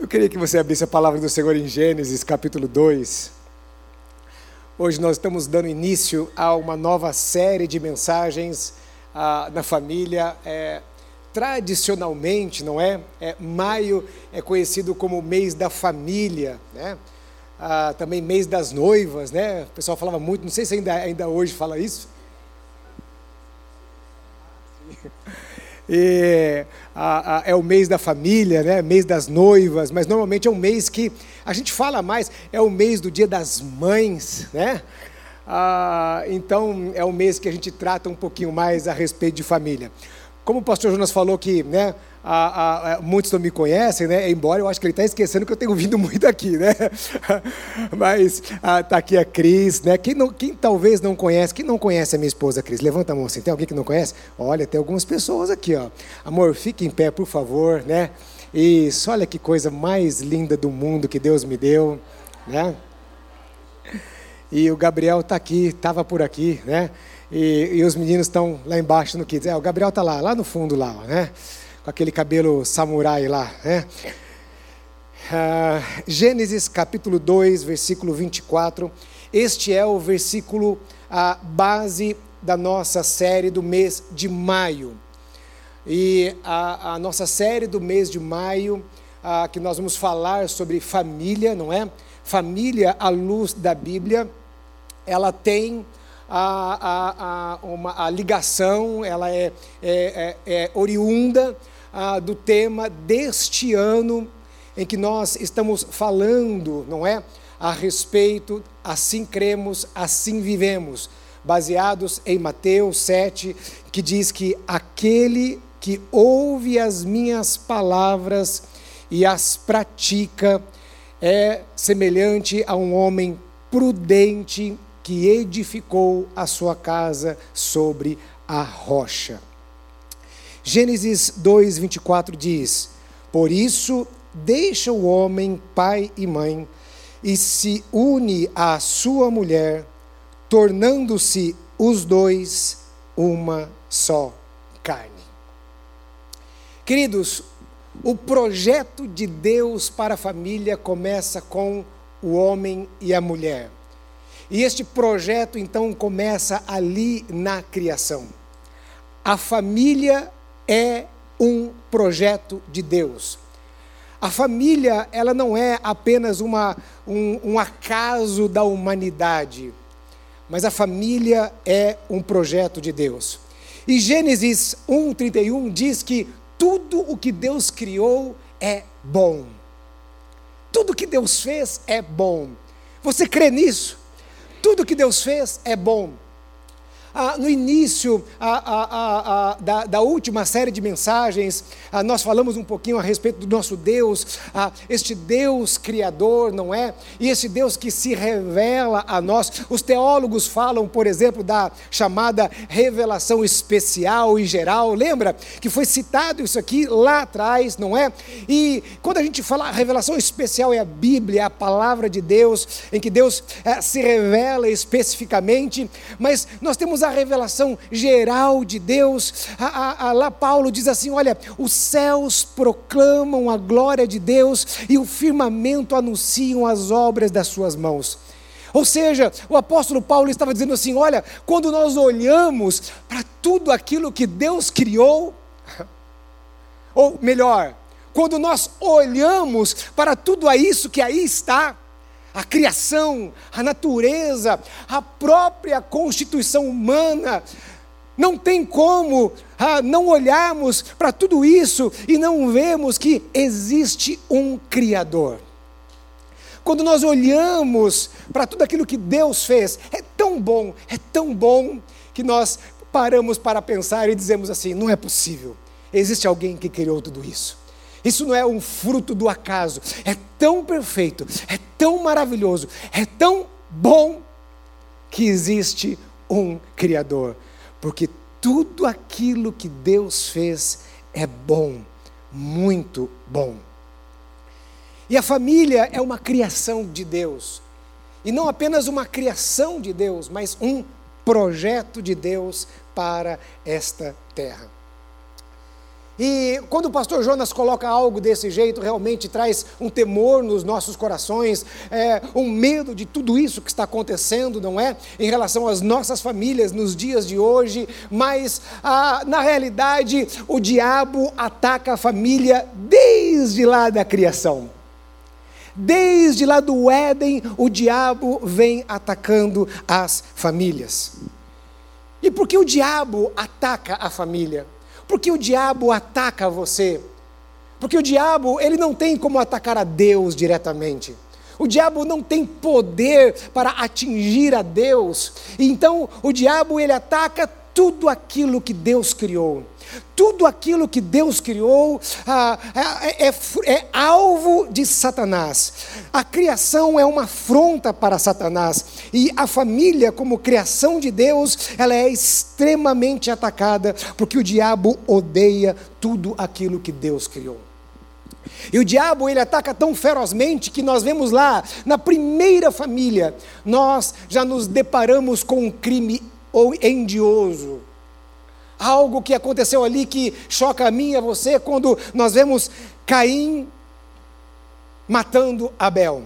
Eu queria que você abrisse a palavra do Senhor em Gênesis, capítulo 2. Hoje nós estamos dando início a uma nova série de mensagens ah, na família. É, tradicionalmente, não é? é? Maio é conhecido como o mês da família, né? Ah, também mês das noivas, né? O pessoal falava muito, não sei se ainda, ainda hoje fala isso. E, a, a, é o mês da família, né? mês das noivas, mas normalmente é um mês que a gente fala mais, é o mês do dia das mães, né? Ah, então é um mês que a gente trata um pouquinho mais a respeito de família. Como o pastor Jonas falou que né, a, a, muitos não me conhecem, né? Embora eu acho que ele está esquecendo que eu tenho vindo muito aqui, né? Mas está aqui a Cris, né? Quem, não, quem talvez não conhece, quem não conhece a minha esposa Cris, levanta a mão assim. Tem alguém que não conhece? Olha, tem algumas pessoas aqui, ó. Amor, fique em pé, por favor, né? Isso, olha que coisa mais linda do mundo que Deus me deu, né? E o Gabriel está aqui, estava por aqui, né? E, e os meninos estão lá embaixo no Kids. É, o Gabriel está lá, lá no fundo lá, né? com aquele cabelo samurai lá. Né? Uh, Gênesis capítulo 2, versículo 24. Este é o versículo a base da nossa série do mês de maio. E a, a nossa série do mês de maio, a, que nós vamos falar sobre família, não é? Família à luz da Bíblia, ela tem a, a, a, uma, a ligação, ela é, é, é, é oriunda do tema deste ano em que nós estamos falando, não é? A respeito, assim cremos, assim vivemos, baseados em Mateus 7, que diz que aquele que ouve as minhas palavras e as pratica é semelhante a um homem prudente que edificou a sua casa sobre a rocha. Gênesis 2, 24 diz: Por isso, deixa o homem pai e mãe e se une à sua mulher, tornando-se os dois uma só carne. Queridos, o projeto de Deus para a família começa com o homem e a mulher. E este projeto então começa ali na criação. A família é um projeto de Deus. A família, ela não é apenas uma, um, um acaso da humanidade, mas a família é um projeto de Deus. E Gênesis 1,31 diz que tudo o que Deus criou é bom. Tudo que Deus fez é bom. Você crê nisso? Tudo que Deus fez é bom ah, no início ah, ah, da, da, última série de mensagens, nós falamos um pouquinho a respeito do nosso Deus, este Deus criador, não é? E esse Deus que se revela a nós. Os teólogos falam, por exemplo, da chamada revelação especial e geral. Lembra que foi citado isso aqui lá atrás, não é? E quando a gente fala revelação especial é a Bíblia, a palavra de Deus, em que Deus eh, se revela especificamente, mas nós temos a a revelação geral de Deus. A, a, a, lá Paulo diz assim: olha, os céus proclamam a glória de Deus e o firmamento anunciam as obras das suas mãos. Ou seja, o apóstolo Paulo estava dizendo assim: olha, quando nós olhamos para tudo aquilo que Deus criou, ou melhor, quando nós olhamos para tudo isso que aí está, a criação, a natureza, a própria constituição humana. Não tem como ah, não olharmos para tudo isso e não vemos que existe um Criador. Quando nós olhamos para tudo aquilo que Deus fez, é tão bom, é tão bom, que nós paramos para pensar e dizemos assim: não é possível, existe alguém que criou tudo isso. Isso não é um fruto do acaso. É tão perfeito, é tão maravilhoso, é tão bom que existe um Criador. Porque tudo aquilo que Deus fez é bom, muito bom. E a família é uma criação de Deus. E não apenas uma criação de Deus, mas um projeto de Deus para esta terra. E quando o pastor Jonas coloca algo desse jeito, realmente traz um temor nos nossos corações, é, um medo de tudo isso que está acontecendo, não é? Em relação às nossas famílias nos dias de hoje, mas ah, na realidade o diabo ataca a família desde lá da criação. Desde lá do Éden, o diabo vem atacando as famílias. E por que o diabo ataca a família? Porque o diabo ataca você. Porque o diabo, ele não tem como atacar a Deus diretamente. O diabo não tem poder para atingir a Deus. Então, o diabo ele ataca tudo aquilo que Deus criou. Tudo aquilo que Deus criou ah, é, é, é, alvo de Satanás. A criação é uma afronta para Satanás. E a família, como criação de Deus, ela é extremamente atacada, porque o diabo odeia tudo aquilo que Deus criou. E o diabo ele ataca tão ferozmente que nós vemos lá, na primeira família, nós já nos deparamos com um crime endioso algo que aconteceu ali que choca a mim e a você quando nós vemos Caim matando Abel.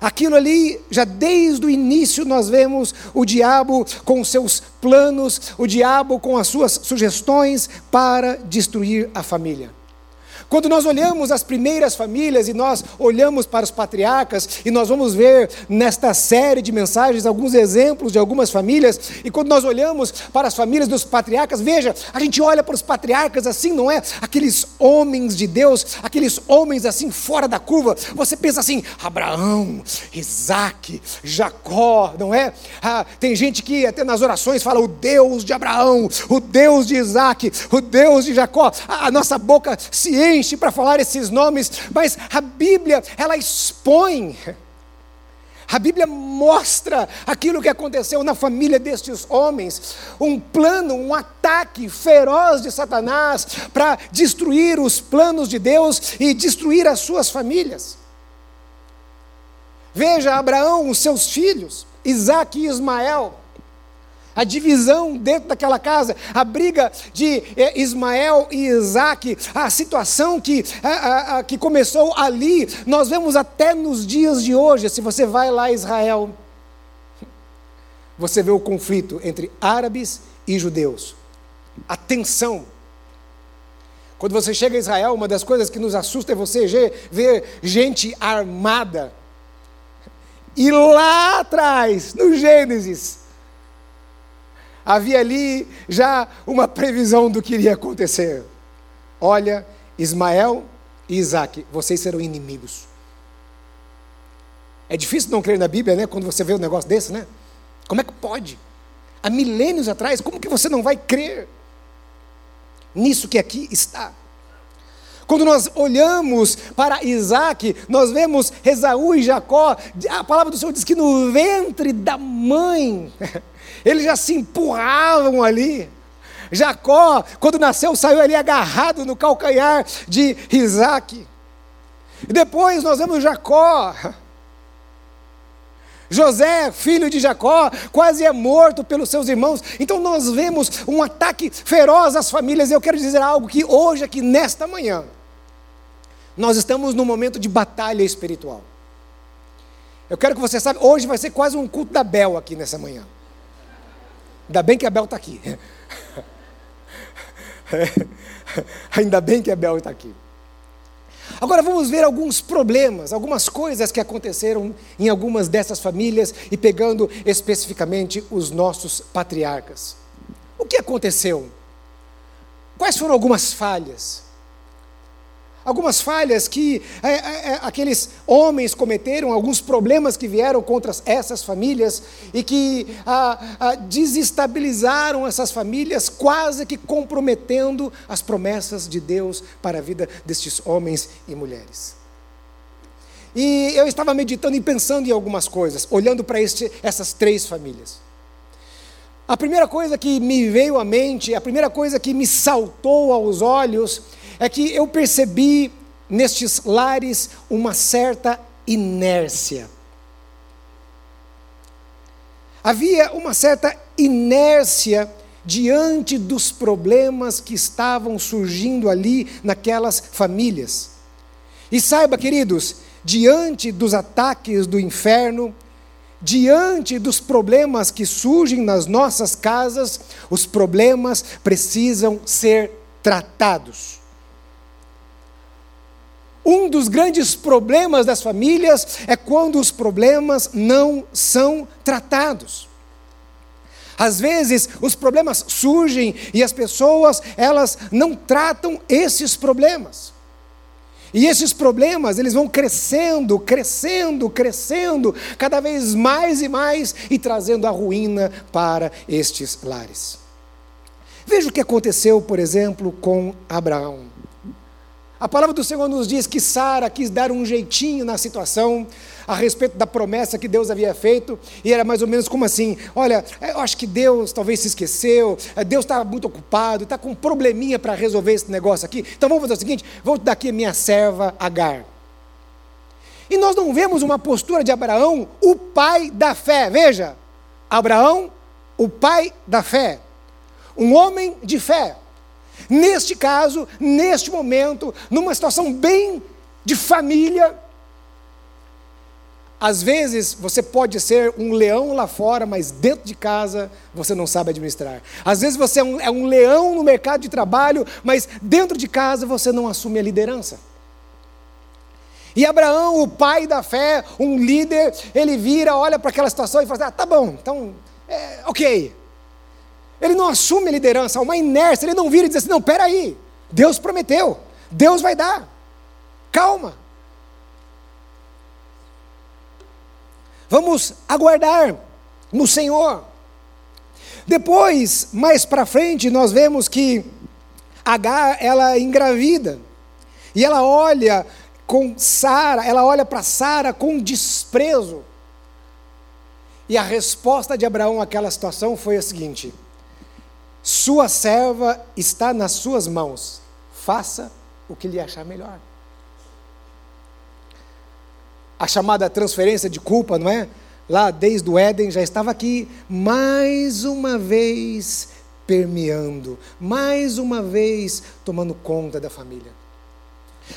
Aquilo ali, já desde o início, nós vemos o diabo com seus planos, o diabo com as suas sugestões para destruir a família. Quando nós olhamos as primeiras famílias e nós olhamos para os patriarcas, e nós vamos ver nesta série de mensagens alguns exemplos de algumas famílias, e quando nós olhamos para as famílias dos patriarcas, veja, a gente olha para os patriarcas assim, não é? Aqueles homens de Deus, aqueles homens assim fora da curva, você pensa assim: Abraão, Isaac, Jacó, não é? Ah, tem gente que até nas orações fala o Deus de Abraão, o Deus de Isaac, o Deus de Jacó, a nossa boca se enche enche para falar esses nomes, mas a Bíblia, ela expõe. A Bíblia mostra aquilo que aconteceu na família destes homens, um plano, um ataque feroz de Satanás para destruir os planos de Deus e destruir as suas famílias. Veja Abraão, os seus filhos, Isaac e Ismael a divisão dentro daquela casa, a briga de eh, Ismael e Isaac, a situação que, a, a, que começou ali, nós vemos até nos dias de hoje. Se você vai lá a Israel, você vê o conflito entre árabes e judeus, a tensão. Quando você chega a Israel, uma das coisas que nos assusta é você ver gente armada. E lá atrás, no Gênesis, havia ali já uma previsão do que iria acontecer. Olha, Ismael e Isaac, vocês serão inimigos. É difícil não crer na Bíblia, né? Quando você vê um negócio desse, né? Como é que pode? Há milênios atrás, como que você não vai crer nisso que aqui está? Quando nós olhamos para Isaac, nós vemos Esaú e Jacó, a palavra do Senhor diz que no ventre da mãe eles já se empurravam ali. Jacó, quando nasceu, saiu ali agarrado no calcanhar de Isaac. E depois nós vemos Jacó. José, filho de Jacó, quase é morto pelos seus irmãos. Então nós vemos um ataque feroz às famílias. Eu quero dizer algo que hoje, aqui nesta manhã, nós estamos num momento de batalha espiritual. Eu quero que você saiba, hoje vai ser quase um culto da Bel aqui nessa manhã. Ainda bem que a Bel está aqui. Ainda bem que a Bel está aqui. Agora vamos ver alguns problemas, algumas coisas que aconteceram em algumas dessas famílias e pegando especificamente os nossos patriarcas. O que aconteceu? Quais foram algumas falhas? Algumas falhas que é, é, é, aqueles homens cometeram, alguns problemas que vieram contra essas famílias e que ah, ah, desestabilizaram essas famílias, quase que comprometendo as promessas de Deus para a vida destes homens e mulheres. E eu estava meditando e pensando em algumas coisas, olhando para essas três famílias. A primeira coisa que me veio à mente, a primeira coisa que me saltou aos olhos, é que eu percebi nestes lares uma certa inércia. Havia uma certa inércia diante dos problemas que estavam surgindo ali naquelas famílias. E saiba, queridos, diante dos ataques do inferno, diante dos problemas que surgem nas nossas casas, os problemas precisam ser tratados. Um dos grandes problemas das famílias é quando os problemas não são tratados. Às vezes, os problemas surgem e as pessoas, elas não tratam esses problemas. E esses problemas, eles vão crescendo, crescendo, crescendo, cada vez mais e mais e trazendo a ruína para estes lares. Veja o que aconteceu, por exemplo, com Abraão. A palavra do Senhor nos diz que Sara quis dar um jeitinho na situação a respeito da promessa que Deus havia feito, e era mais ou menos como assim: olha, eu acho que Deus talvez se esqueceu, eh, Deus está muito ocupado, está com um probleminha para resolver esse negócio aqui, então vamos fazer o seguinte: vou dar aqui a minha serva Agar. E nós não vemos uma postura de Abraão, o pai da fé, veja, Abraão, o pai da fé, um homem de fé. Neste caso, neste momento, numa situação bem de família, às vezes você pode ser um leão lá fora, mas dentro de casa você não sabe administrar. Às vezes você é um, é um, leão no mercado de trabalho, mas dentro de casa você não assume a liderança. E Abraão, o pai da fé, um líder, ele vira, olha para aquela situação e fala assim: ah, tá bom, então, é, ok. Ele não assume a liderança, há uma inércia, ele não vira e diz assim: não, peraí, Deus prometeu, Deus vai dar, calma. Vamos aguardar no Senhor. Depois, mais para frente, nós vemos que Agar, ela engravida. E ela olha com Sara, ela olha para Sara com desprezo. E a resposta de Abraão àquela situação foi a seguinte: sua serva está nas suas mãos, faça o que lhe achar melhor. A chamada transferência de culpa, não é? Lá desde o Éden já estava aqui, mais uma vez permeando, mais uma vez tomando conta da família.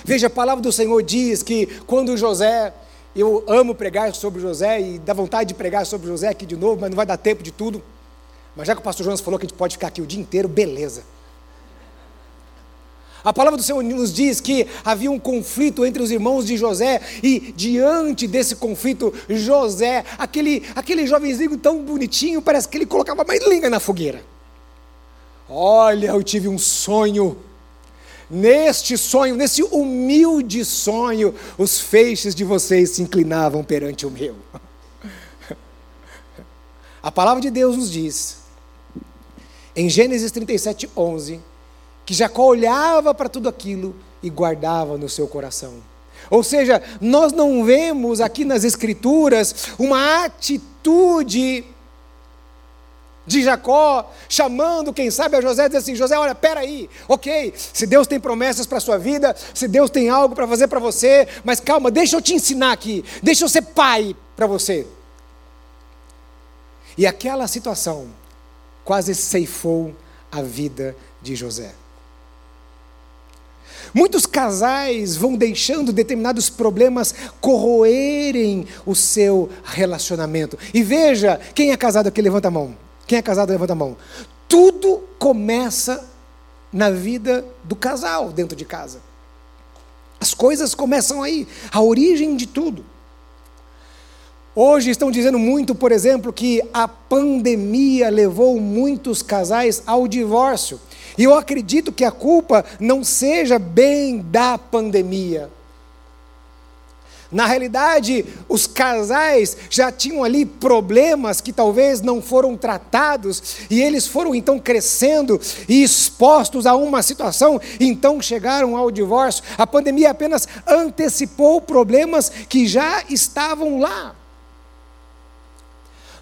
Veja, a palavra do Senhor diz que quando José, eu amo pregar sobre José e dá vontade de pregar sobre José aqui de novo, mas não vai dar tempo de tudo. Mas já que o pastor Jonas falou que a gente pode ficar aqui o dia inteiro, beleza. A palavra do Senhor nos diz que havia um conflito entre os irmãos de José, e diante desse conflito, José, aquele, aquele jovenzinho tão bonitinho, parece que ele colocava mais linha na fogueira. Olha, eu tive um sonho. Neste sonho, nesse humilde sonho, os feixes de vocês se inclinavam perante o meu. A palavra de Deus nos diz, em Gênesis 37, 11, que Jacó olhava para tudo aquilo e guardava no seu coração. Ou seja, nós não vemos aqui nas Escrituras uma atitude de Jacó, chamando, quem sabe, a José, diz assim: José, olha, peraí, ok, se Deus tem promessas para a sua vida, se Deus tem algo para fazer para você, mas calma, deixa eu te ensinar aqui, deixa eu ser pai para você. E aquela situação quase ceifou a vida de José. Muitos casais vão deixando determinados problemas corroerem o seu relacionamento. E veja, quem é casado aqui, levanta a mão. Quem é casado, levanta a mão. Tudo começa na vida do casal dentro de casa. As coisas começam aí, a origem de tudo. Hoje estão dizendo muito, por exemplo, que a pandemia levou muitos casais ao divórcio. E eu acredito que a culpa não seja bem da pandemia. Na realidade, os casais já tinham ali problemas que talvez não foram tratados, e eles foram então crescendo e expostos a uma situação, então chegaram ao divórcio. A pandemia apenas antecipou problemas que já estavam lá.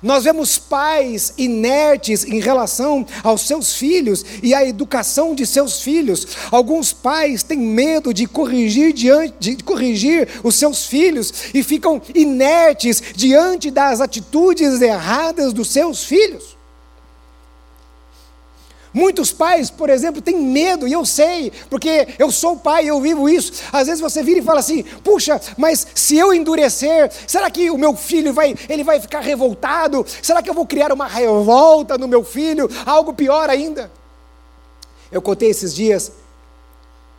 Nós vemos pais inertes em relação aos seus filhos e à educação de seus filhos. Alguns pais têm medo de corrigir, diante, de corrigir os seus filhos e ficam inertes diante das atitudes erradas dos seus filhos. Muitos pais, por exemplo, têm medo, e eu sei, porque eu sou pai, eu vivo isso. Às vezes você vira e fala assim: puxa, mas se eu endurecer, será que o meu filho vai, ele vai ficar revoltado? Será que eu vou criar uma revolta no meu filho? Algo pior ainda. Eu contei esses dias,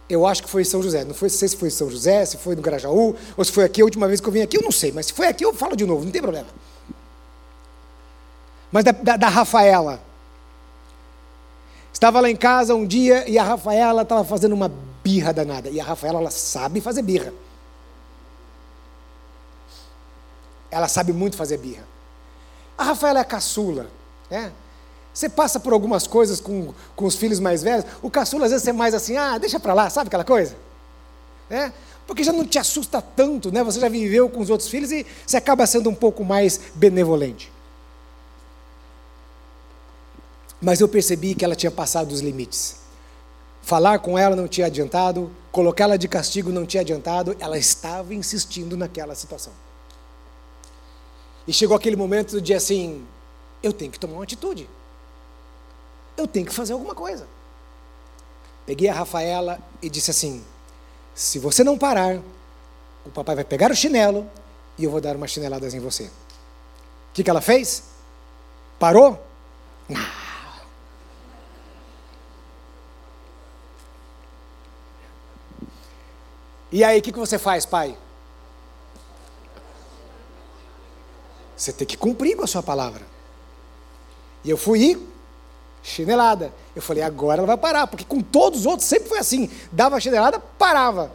eu acho que foi em São José, não foi, sei se foi em São José, se foi no Grajaú, ou se foi aqui a última vez que eu vim aqui, eu não sei, mas se foi aqui eu falo de novo, não tem problema. Mas da, da, da Rafaela. Estava lá em casa um dia e a Rafaela estava fazendo uma birra danada. E a Rafaela, ela sabe fazer birra. Ela sabe muito fazer birra. A Rafaela é a caçula, né? Você passa por algumas coisas com, com os filhos mais velhos, o caçula às vezes é mais assim, ah, deixa para lá, sabe aquela coisa? É? Porque já não te assusta tanto, né? Você já viveu com os outros filhos e você acaba sendo um pouco mais benevolente. Mas eu percebi que ela tinha passado os limites. Falar com ela não tinha adiantado, colocá-la de castigo não tinha adiantado, ela estava insistindo naquela situação. E chegou aquele momento de assim: eu tenho que tomar uma atitude. Eu tenho que fazer alguma coisa. Peguei a Rafaela e disse assim: se você não parar, o papai vai pegar o chinelo e eu vou dar umas chineladas em você. O que, que ela fez? Parou? Não. E aí, o que, que você faz, pai? Você tem que cumprir com a sua palavra. E eu fui chinelada. Eu falei, agora ela vai parar, porque com todos os outros sempre foi assim: dava chinelada, parava.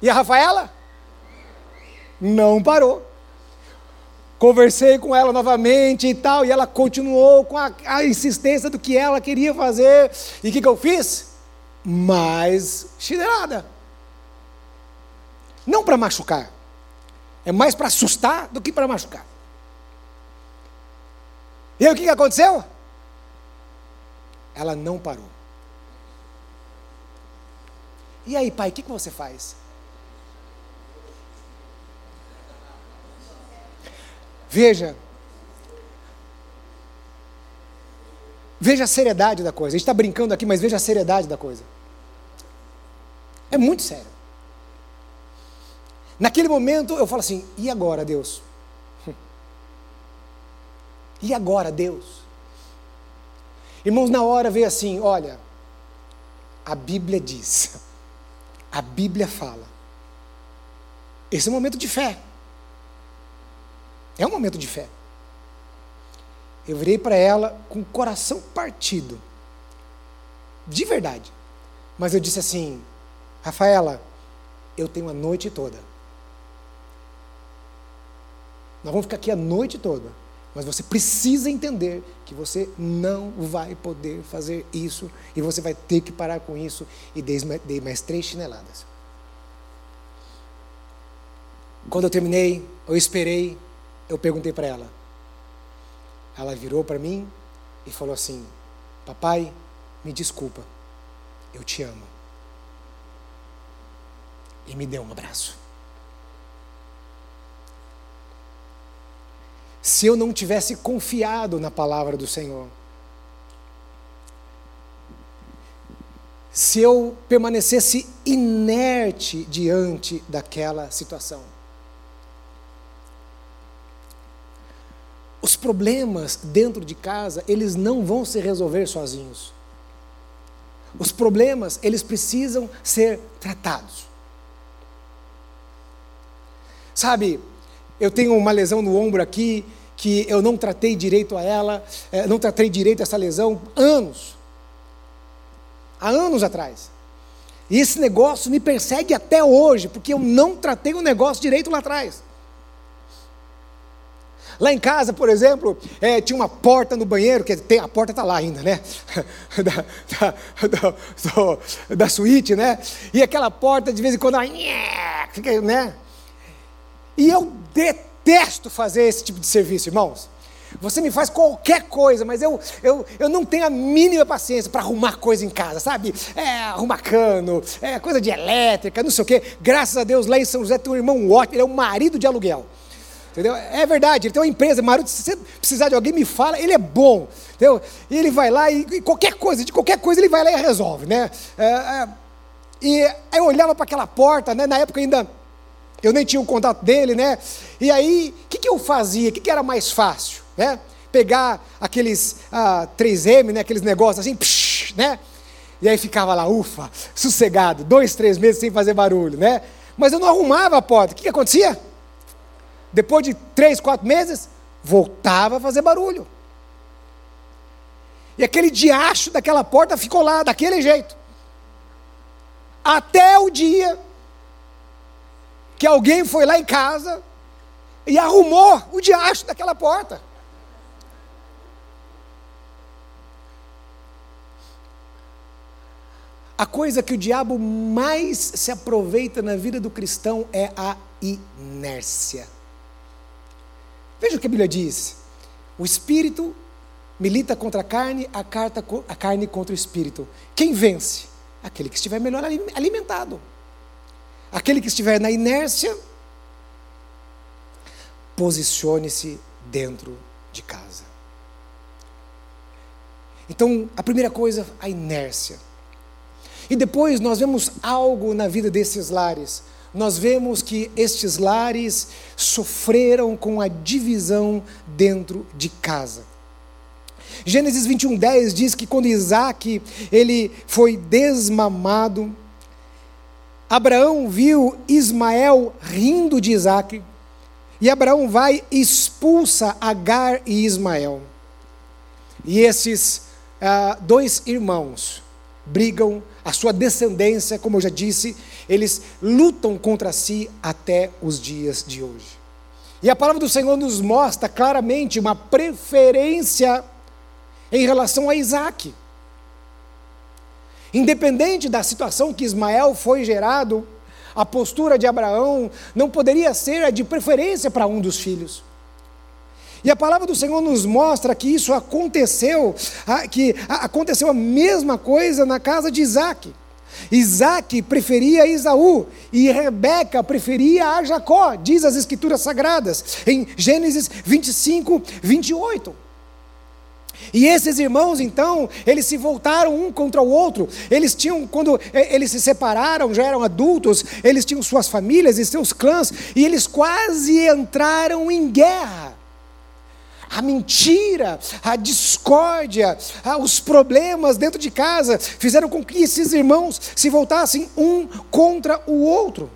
E a Rafaela? Não parou. Conversei com ela novamente e tal, e ela continuou com a, a insistência do que ela queria fazer. E o que, que eu fiz? Mais chinelada. Não para machucar. É mais para assustar do que para machucar. E aí o que aconteceu? Ela não parou. E aí, pai, o que você faz? Veja. Veja a seriedade da coisa. A gente está brincando aqui, mas veja a seriedade da coisa. É muito sério. Naquele momento eu falo assim: e agora, Deus? E agora, Deus? Irmãos, na hora veio assim: olha, a Bíblia diz, a Bíblia fala. Esse é um momento de fé. É um momento de fé. Eu virei para ela com o coração partido. De verdade. Mas eu disse assim: Rafaela, eu tenho a noite toda nós vamos ficar aqui a noite toda. Mas você precisa entender que você não vai poder fazer isso e você vai ter que parar com isso. E dei mais três chineladas. Quando eu terminei, eu esperei, eu perguntei para ela. Ela virou para mim e falou assim: Papai, me desculpa, eu te amo. E me deu um abraço. Se eu não tivesse confiado na palavra do Senhor. Se eu permanecesse inerte diante daquela situação. Os problemas dentro de casa, eles não vão se resolver sozinhos. Os problemas, eles precisam ser tratados. Sabe, eu tenho uma lesão no ombro aqui, que eu não tratei direito a ela, é, não tratei direito essa lesão anos. Há anos atrás. E esse negócio me persegue até hoje, porque eu não tratei o negócio direito lá atrás. Lá em casa, por exemplo, é, tinha uma porta no banheiro, que tem, a porta está lá ainda, né? da, da, da, da, suíte, né? E aquela porta, de vez em quando, ela, né? E eu detesto fazer esse tipo de serviço, irmãos. Você me faz qualquer coisa, mas eu, eu, eu não tenho a mínima paciência para arrumar coisa em casa, sabe? É, arrumar cano, é, coisa de elétrica, não sei o quê. Graças a Deus, lá em São José tem um irmão ótimo, ele é um marido de aluguel. Entendeu? É verdade, ele tem uma empresa, Maruti, se você precisar de alguém, me fala, ele é bom. Entendeu? E ele vai lá e, e qualquer coisa, de qualquer coisa, ele vai lá e resolve. Né? É, é, e eu olhava para aquela porta, né? na época ainda eu nem tinha o contato dele, né? E aí, o que, que eu fazia? O que, que era mais fácil? Né? Pegar aqueles ah, 3M, né? aqueles negócios assim, psh, né? E aí ficava lá, ufa, sossegado, dois, três meses sem fazer barulho, né? Mas eu não arrumava a porta. O que, que acontecia? depois de três, quatro meses, voltava a fazer barulho. E aquele diacho daquela porta ficou lá, daquele jeito. Até o dia que alguém foi lá em casa e arrumou o diacho daquela porta. A coisa que o diabo mais se aproveita na vida do cristão é a inércia. Veja o que a Bíblia diz: o espírito milita contra a carne, a, a carne contra o espírito. Quem vence? Aquele que estiver melhor alimentado. Aquele que estiver na inércia, posicione-se dentro de casa. Então, a primeira coisa, a inércia. E depois nós vemos algo na vida desses lares nós vemos que estes lares sofreram com a divisão dentro de casa. Gênesis 21, 10 diz que quando Isaac ele foi desmamado, Abraão viu Ismael rindo de Isaac, e Abraão vai e expulsa Agar e Ismael. E esses ah, dois irmãos brigam, a sua descendência, como eu já disse, eles lutam contra si até os dias de hoje. E a palavra do Senhor nos mostra claramente uma preferência em relação a Isaac. Independente da situação que Ismael foi gerado, a postura de Abraão não poderia ser a de preferência para um dos filhos. E a palavra do Senhor nos mostra que isso aconteceu, que aconteceu a mesma coisa na casa de Isaac. Isaac preferia Isaú e Rebeca preferia a Jacó, diz as Escrituras Sagradas, em Gênesis 25, 28. E esses irmãos, então, eles se voltaram um contra o outro. Eles tinham, quando eles se separaram, já eram adultos, eles tinham suas famílias e seus clãs, e eles quase entraram em guerra a mentira, a discórdia, os problemas dentro de casa fizeram com que esses irmãos se voltassem um contra o outro.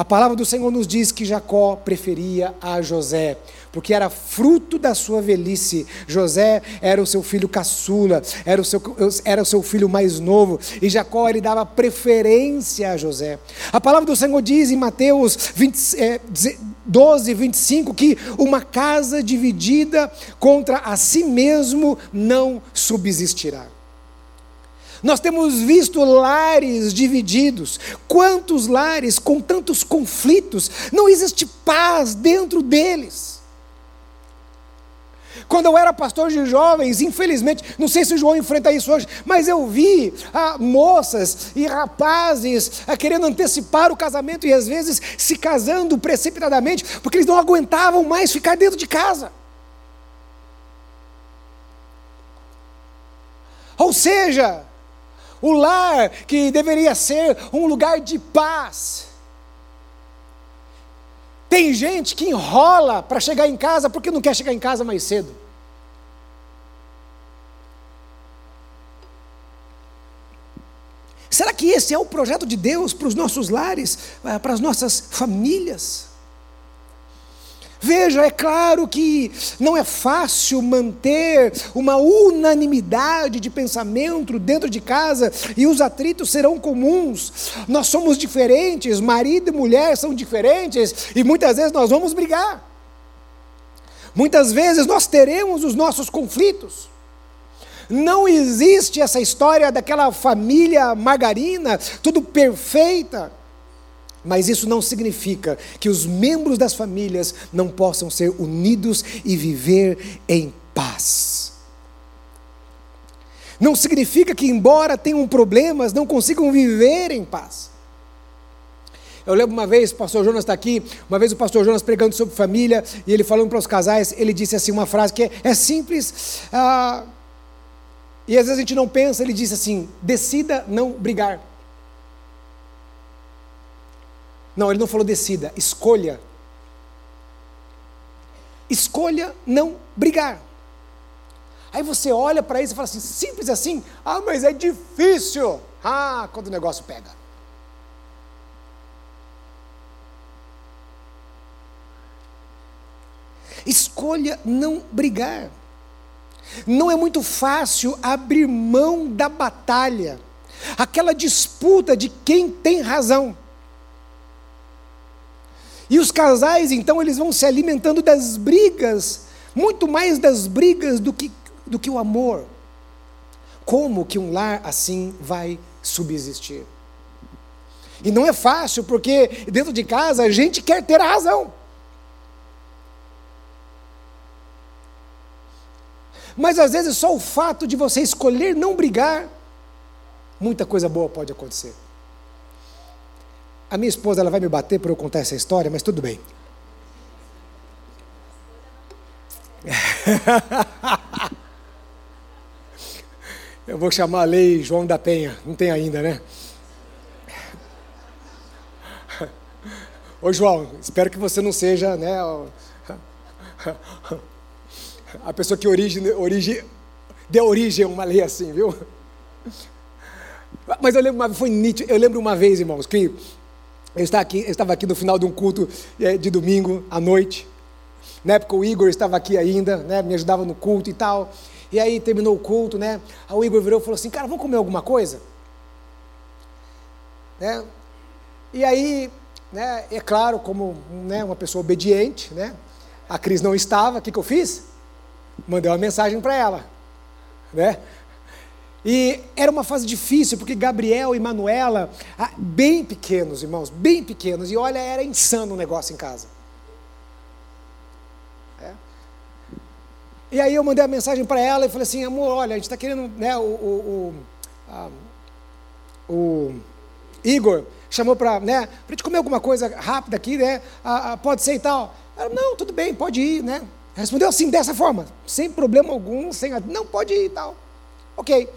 A palavra do Senhor nos diz que Jacó preferia a José, porque era fruto da sua velhice. José era o seu filho caçula, era o seu, era o seu filho mais novo, e Jacó ele dava preferência a José. A palavra do Senhor diz em Mateus 20, é, 12, 25 que uma casa dividida contra a si mesmo não subsistirá. Nós temos visto lares divididos. Quantos lares com tantos conflitos? Não existe paz dentro deles. Quando eu era pastor de jovens, infelizmente, não sei se o João enfrenta isso hoje, mas eu vi ah, moças e rapazes ah, querendo antecipar o casamento e às vezes se casando precipitadamente, porque eles não aguentavam mais ficar dentro de casa. Ou seja, o lar que deveria ser um lugar de paz. Tem gente que enrola para chegar em casa porque não quer chegar em casa mais cedo. Será que esse é o projeto de Deus para os nossos lares, ah, para as nossas famílias? Veja, é claro que não é fácil manter uma unanimidade de pensamento dentro de casa e os atritos serão comuns. Nós somos diferentes, marido e mulher são diferentes e muitas vezes nós vamos brigar. Muitas vezes nós teremos os nossos conflitos. Não existe essa história daquela família margarina, tudo perfeita. Mas isso não significa que os membros das famílias não possam ser unidos e viver em paz. Não significa que, embora tenham problemas, não consigam viver em paz. Eu lembro uma vez, o pastor Jonas está aqui, uma vez o pastor Jonas pregando sobre família, e ele falando para os casais, ele disse assim uma frase que é, é simples, ah, e às vezes a gente não pensa, ele disse assim: decida não brigar. Não, ele não falou decida, escolha. Escolha não brigar. Aí você olha para isso e fala assim, simples assim? Ah, mas é difícil. Ah, quando o negócio pega. Escolha não brigar. Não é muito fácil abrir mão da batalha, aquela disputa de quem tem razão. E os casais, então, eles vão se alimentando das brigas, muito mais das brigas do que, do que o amor. Como que um lar assim vai subsistir? E não é fácil, porque dentro de casa a gente quer ter a razão. Mas às vezes só o fato de você escolher não brigar, muita coisa boa pode acontecer. A minha esposa ela vai me bater por eu contar essa história, mas tudo bem. eu vou chamar a lei João da Penha, não tem ainda, né? Ô João, espero que você não seja, né? a pessoa que deu origem a uma lei assim, viu? Mas eu lembro foi nítido, eu lembro uma vez, irmãos, que eu estava aqui, eu estava aqui no final de um culto é, de domingo à noite. Na época o Igor estava aqui ainda, né, me ajudava no culto e tal. E aí terminou o culto, né? Aí o Igor virou e falou assim: "Cara, vamos comer alguma coisa?" Né? E aí, né, é claro, como né, uma pessoa obediente, né? A Cris não estava, o que, que eu fiz? mandei uma mensagem para ela, né? E era uma fase difícil, porque Gabriel e Manuela, ah, bem pequenos, irmãos, bem pequenos, e olha, era insano o negócio em casa. É. E aí eu mandei a mensagem para ela e falei assim, amor, olha, a gente está querendo, né, o, o, o, a, o Igor chamou para, né, gente comer alguma coisa rápida aqui, né, a, a, pode ser e tal. Ela, não, tudo bem, pode ir, né, Respondeu assim, dessa forma, sem problema algum, sem. Não, pode ir e tal. Ok.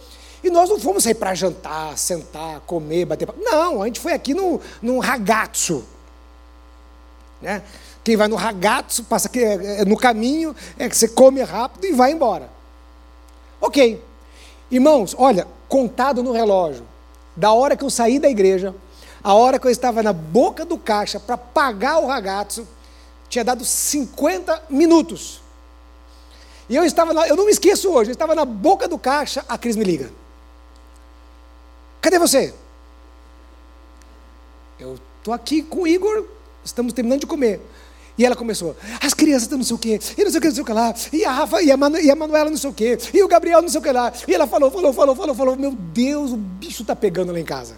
E nós não fomos sair para jantar, sentar, comer, bater. Não, a gente foi aqui no, no ragazzo. Né? Quem vai no ragazzo, passa aqui, é, é, no caminho, é que você come rápido e vai embora. Ok. Irmãos, olha, contado no relógio, da hora que eu saí da igreja, a hora que eu estava na boca do caixa para pagar o ragazzo, tinha dado 50 minutos. E eu estava, na, eu não me esqueço hoje, eu estava na boca do caixa, a Cris me liga. Cadê você? Eu estou aqui com o Igor, estamos terminando de comer. E ela começou, as crianças estão não sei o quê, e não sei o que, não sei o que lá, e a Rafa, e a, Manu, e a Manuela não sei o quê, e o Gabriel não sei o que lá. E ela falou, falou, falou, falou, falou, meu Deus, o bicho está pegando lá em casa.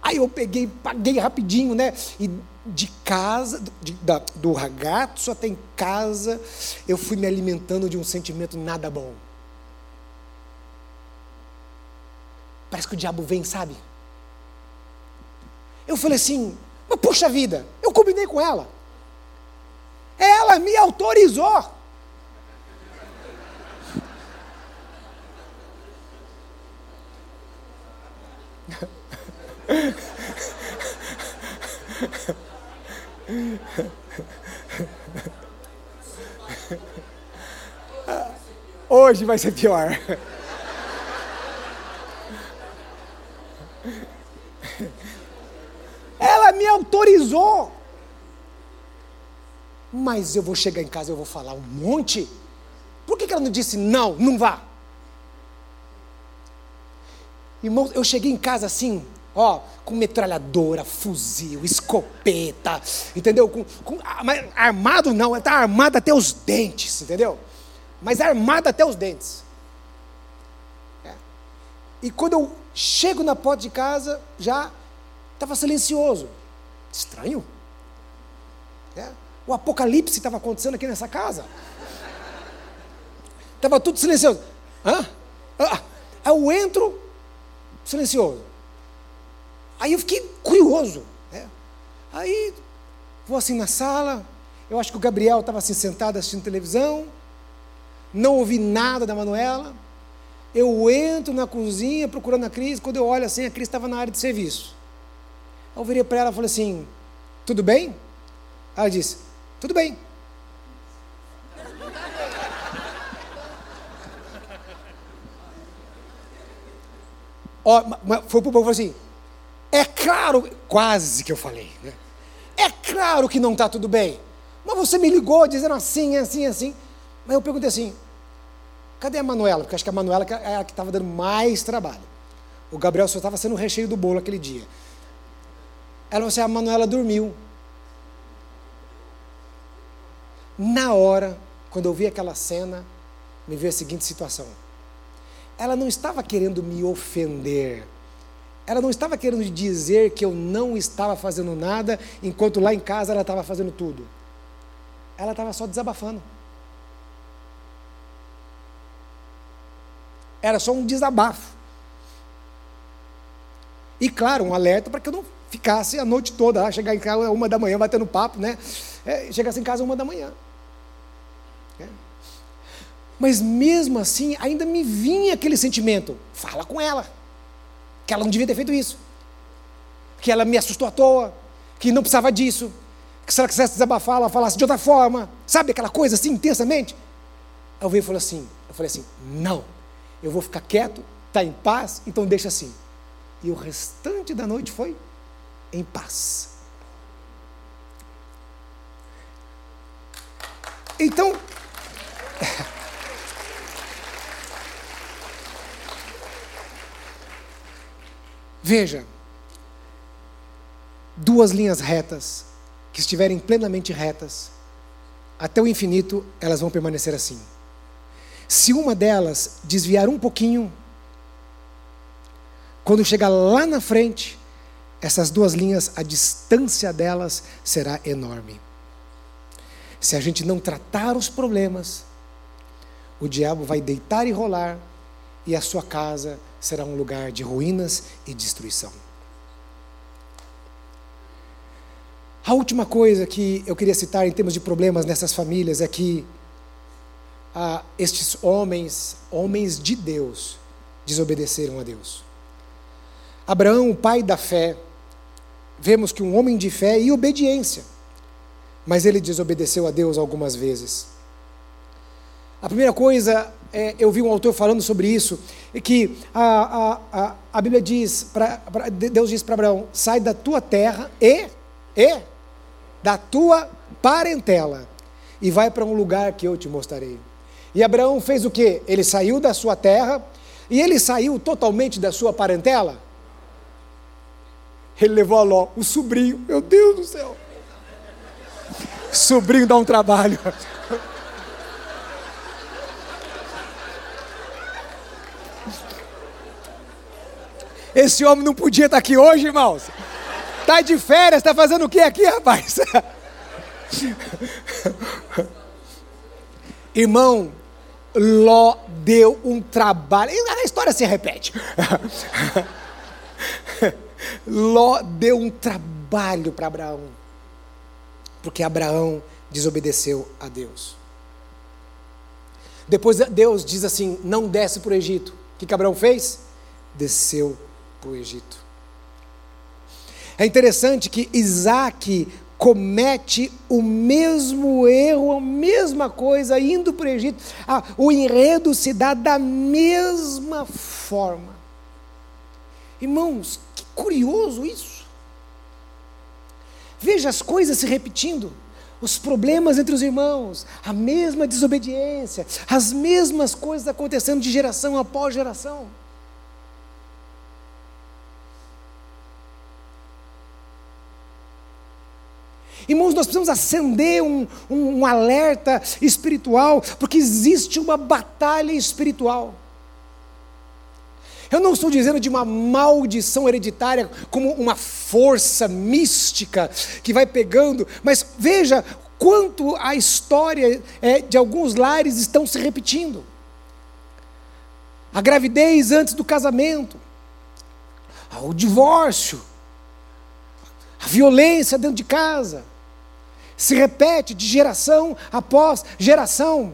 Aí eu peguei, paguei rapidinho, né? E de casa, de, da, do ragazzo até em casa, eu fui me alimentando de um sentimento nada bom. Parece que o diabo vem, sabe? Eu falei assim, mas puxa vida, eu combinei com ela. Ela me autorizou. Hoje vai ser pior. Ela me autorizou. Mas eu vou chegar em casa e eu vou falar um monte. Por que, que ela não disse não, não vá? Irmão, eu cheguei em casa assim, Ó, com metralhadora, fuzil, escopeta, entendeu? Com, com, armado não, está armado até os dentes, entendeu? Mas armado até os dentes. É. E quando eu chego na porta de casa, já estava silencioso. Estranho. É. O apocalipse estava acontecendo aqui nessa casa. Estava tudo silencioso. Hã? Ah, eu entro, silencioso. Aí eu fiquei curioso. Né? Aí vou assim na sala, eu acho que o Gabriel estava assim sentado assistindo televisão, não ouvi nada da Manuela. Eu entro na cozinha procurando a Cris, quando eu olho assim, a Cris estava na área de serviço. Eu virei para ela e falei assim: tudo bem? Ela disse: tudo bem. Ó, foi para o povo assim: é claro, quase que eu falei, né? É claro que não está tudo bem. Mas você me ligou dizendo assim, assim, assim. Mas eu perguntei assim: cadê a Manuela? Porque acho que a Manuela é a que estava dando mais trabalho. O Gabriel só estava sendo o recheio do bolo aquele dia. Ela falou assim: a Manuela dormiu. Na hora, quando eu vi aquela cena, me veio a seguinte situação. Ela não estava querendo me ofender. Ela não estava querendo dizer que eu não estava fazendo nada, enquanto lá em casa ela estava fazendo tudo. Ela estava só desabafando. Era só um desabafo. E claro, um alerta para que eu não ficasse a noite toda, lá, chegar em casa uma da manhã batendo papo, né? É, chegasse em casa uma da manhã. É. Mas mesmo assim, ainda me vinha aquele sentimento: fala com ela, que ela não devia ter feito isso, que ela me assustou à toa, que não precisava disso, que se ela quisesse desabafar, ela falasse de outra forma, sabe aquela coisa assim, intensamente. Aí eu veio e falei assim: eu falei assim, não, eu vou ficar quieto, está em paz, então deixa assim. E o restante da noite foi em paz. Então, veja, duas linhas retas, que estiverem plenamente retas, até o infinito, elas vão permanecer assim. Se uma delas desviar um pouquinho, quando chegar lá na frente, essas duas linhas, a distância delas será enorme. Se a gente não tratar os problemas, o diabo vai deitar e rolar, e a sua casa será um lugar de ruínas e destruição. A última coisa que eu queria citar em termos de problemas nessas famílias é que ah, estes homens, homens de Deus, desobedeceram a Deus. Abraão, o pai da fé, vemos que um homem de fé e obediência, mas ele desobedeceu a Deus algumas vezes. A primeira coisa, é, eu vi um autor falando sobre isso, é que a, a, a, a Bíblia diz, pra, pra, Deus diz para Abraão: sai da tua terra e, e da tua parentela e vai para um lugar que eu te mostrarei. E Abraão fez o que? Ele saiu da sua terra e ele saiu totalmente da sua parentela. Ele levou a Ló, o sobrinho, meu Deus do céu. Sobrinho dá um trabalho. Esse homem não podia estar aqui hoje, irmãos. Está de férias, está fazendo o que aqui, rapaz? Irmão, Ló deu um trabalho. A história se repete. Ló deu um trabalho para Abraão, porque Abraão desobedeceu a Deus. Depois Deus diz assim: não desce para o Egito. O que, que Abraão fez? Desceu para o Egito. É interessante que Isaac comete o mesmo erro, a mesma coisa, indo para o Egito. Ah, o enredo se dá da mesma forma. Irmãos, Curioso isso. Veja as coisas se repetindo, os problemas entre os irmãos, a mesma desobediência, as mesmas coisas acontecendo de geração após geração. Irmãos, nós precisamos acender um, um, um alerta espiritual, porque existe uma batalha espiritual. Eu não estou dizendo de uma maldição hereditária como uma força mística que vai pegando, mas veja quanto a história é, de alguns lares estão se repetindo. A gravidez antes do casamento, o divórcio, A violência dentro de casa se repete de geração após geração.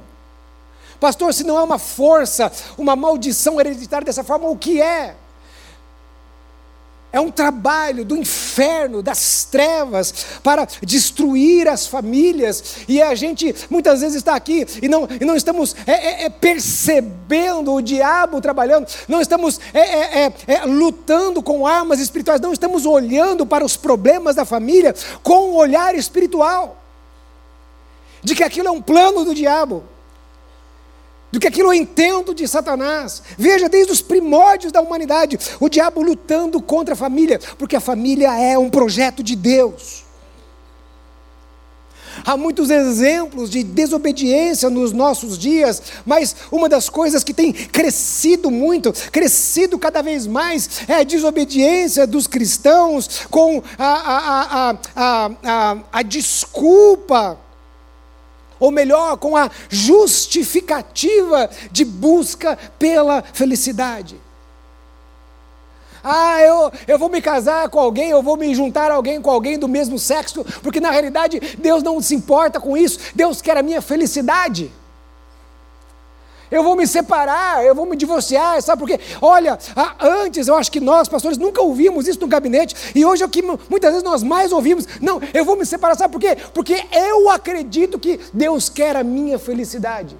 Pastor, se não é uma força, uma maldição hereditária dessa forma, o que é? É um trabalho do inferno, das trevas, para destruir as famílias. E a gente muitas vezes está aqui e não, e não estamos é, é, é percebendo o diabo trabalhando, não estamos é, é, é, lutando com armas espirituais, não estamos olhando para os problemas da família com um olhar espiritual, de que aquilo é um plano do diabo do que aquilo eu entendo de Satanás. Veja, desde os primórdios da humanidade, o diabo lutando contra a família, porque a família é um projeto de Deus. Há muitos exemplos de desobediência nos nossos dias, mas uma das coisas que tem crescido muito, crescido cada vez mais, é a desobediência dos cristãos com a, a, a, a, a, a desculpa ou melhor, com a justificativa de busca pela felicidade. Ah, eu, eu vou me casar com alguém, eu vou me juntar a alguém com alguém do mesmo sexo, porque na realidade Deus não se importa com isso, Deus quer a minha felicidade eu vou me separar, eu vou me divorciar, sabe por quê? Olha, antes eu acho que nós, pastores, nunca ouvimos isso no gabinete, e hoje é o que muitas vezes nós mais ouvimos. Não, eu vou me separar, sabe por quê? Porque eu acredito que Deus quer a minha felicidade.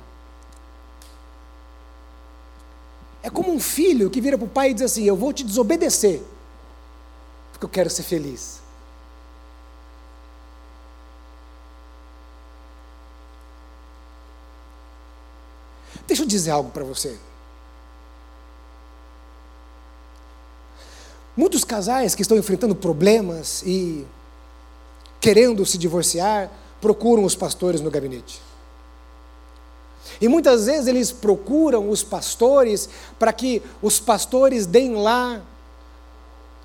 É como um filho que vira para o pai e diz assim: Eu vou te desobedecer, porque eu quero ser feliz. Dizer algo para você. Muitos casais que estão enfrentando problemas e querendo se divorciar procuram os pastores no gabinete. E muitas vezes eles procuram os pastores para que os pastores deem lá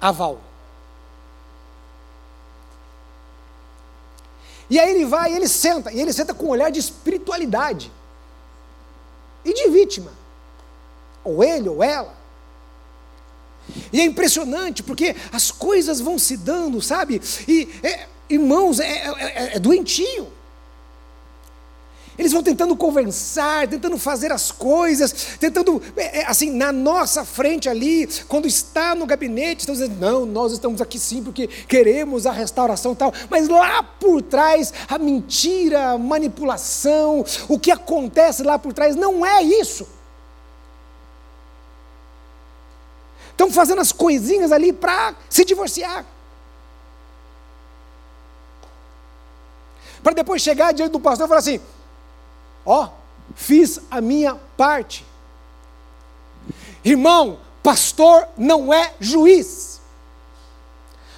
aval. E aí ele vai e ele senta, e ele senta com um olhar de espiritualidade e de vítima, ou ele ou ela. E é impressionante porque as coisas vão se dando, sabe? E, é, irmãos, é, é, é, é doentio. Eles vão tentando conversar, tentando fazer as coisas, tentando, é, é, assim, na nossa frente ali, quando está no gabinete, estão dizendo, não, nós estamos aqui sim porque queremos a restauração e tal, mas lá por trás, a mentira, a manipulação, o que acontece lá por trás não é isso. Estão fazendo as coisinhas ali para se divorciar. Para depois chegar diante do pastor e falar assim: Ó, fiz a minha parte. Irmão, pastor não é juiz.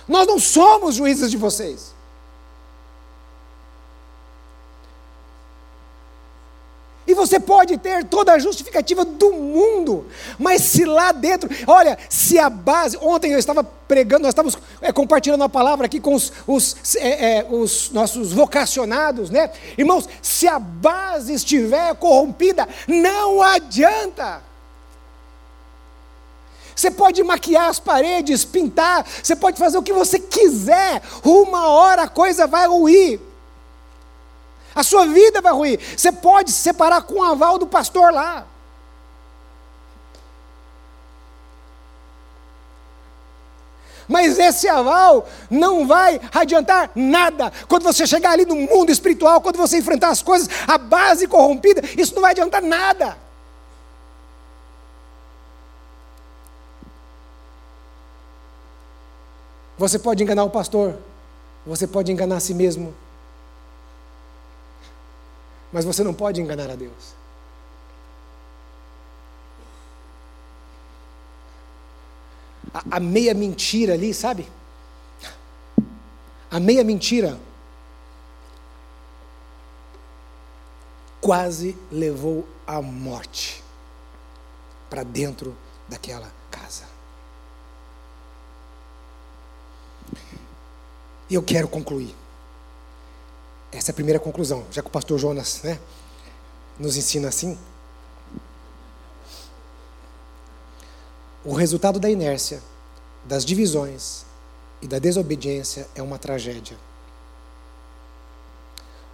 Nós não somos juízes de vocês. E você pode ter toda a justificativa do mundo, mas se lá dentro, olha, se a base. Ontem eu estava pregando, nós estávamos é, compartilhando a palavra aqui com os, os, é, é, os nossos vocacionados, né? Irmãos, se a base estiver corrompida, não adianta. Você pode maquiar as paredes, pintar, você pode fazer o que você quiser, uma hora a coisa vai ruir. A sua vida vai ruir. Você pode se separar com o aval do pastor lá. Mas esse aval não vai adiantar nada. Quando você chegar ali no mundo espiritual, quando você enfrentar as coisas, a base corrompida, isso não vai adiantar nada. Você pode enganar o pastor, você pode enganar a si mesmo, mas você não pode enganar a Deus. A, a meia mentira ali, sabe? A meia mentira quase levou a morte para dentro daquela casa. E eu quero concluir. Essa é a primeira conclusão, já que o pastor Jonas né, nos ensina assim. O resultado da inércia, das divisões e da desobediência é uma tragédia.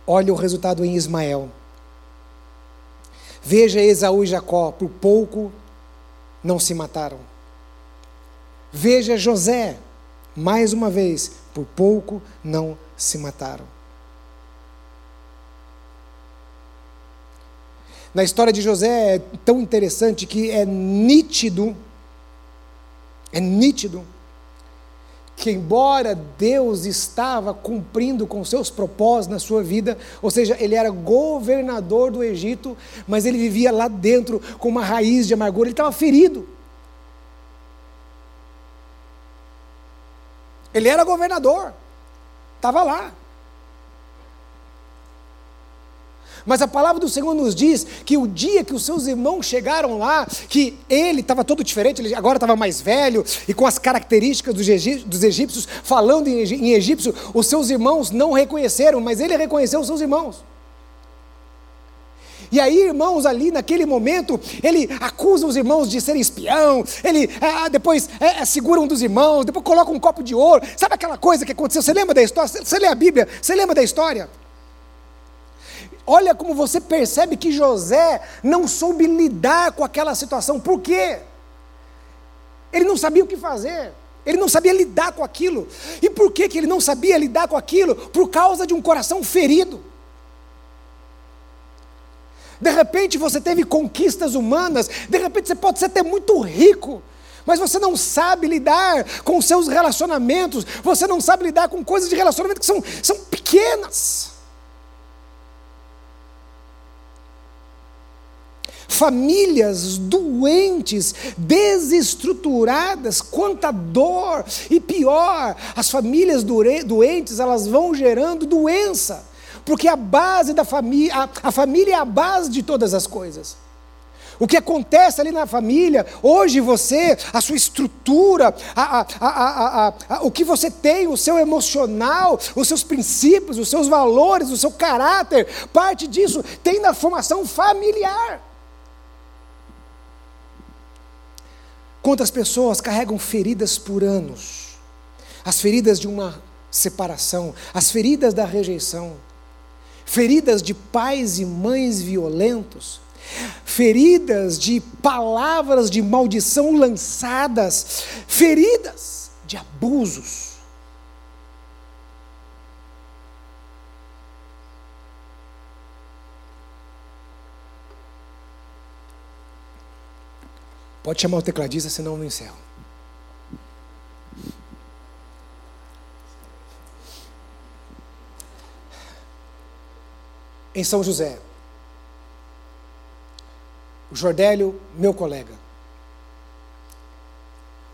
Olha o resultado em Ismael. Veja Esaú e Jacó, por pouco não se mataram. Veja José, mais uma vez, por pouco não se mataram. Na história de José é tão interessante que é nítido, é nítido, que embora Deus estava cumprindo com seus propósitos na sua vida, ou seja, ele era governador do Egito, mas ele vivia lá dentro com uma raiz de amargura, ele estava ferido. Ele era governador, estava lá. Mas a palavra do Senhor nos diz que o dia que os seus irmãos chegaram lá, que ele estava todo diferente, ele agora estava mais velho e com as características dos egípcios, falando em egípcio, os seus irmãos não reconheceram, mas ele reconheceu os seus irmãos. E aí, irmãos, ali naquele momento, ele acusa os irmãos de serem espião, ele ah, depois é, segura um dos irmãos, depois coloca um copo de ouro. Sabe aquela coisa que aconteceu? Você lembra da história? Você lê a Bíblia? Você lembra da história? Olha como você percebe que José não soube lidar com aquela situação. Por quê? Ele não sabia o que fazer. Ele não sabia lidar com aquilo. E por que, que ele não sabia lidar com aquilo? Por causa de um coração ferido. De repente você teve conquistas humanas, de repente você pode ser até muito rico, mas você não sabe lidar com seus relacionamentos, você não sabe lidar com coisas de relacionamento que são, são pequenas. Famílias doentes, desestruturadas, quanta dor, e pior, as famílias doentes, elas vão gerando doença, porque a base da família, a, família é a base de todas as coisas. O que acontece ali na família, hoje você, a sua estrutura, a, a, a, o que você tem, o seu emocional, os seus princípios, os seus valores, o seu caráter, parte disso tem na formação familiar. Quantas pessoas carregam feridas por anos? As feridas de uma separação, as feridas da rejeição, feridas de pais e mães violentos, feridas de palavras de maldição lançadas, feridas de abusos. Pode chamar o tecladista, senão eu não encerro. Em São José, o Jordélio, meu colega.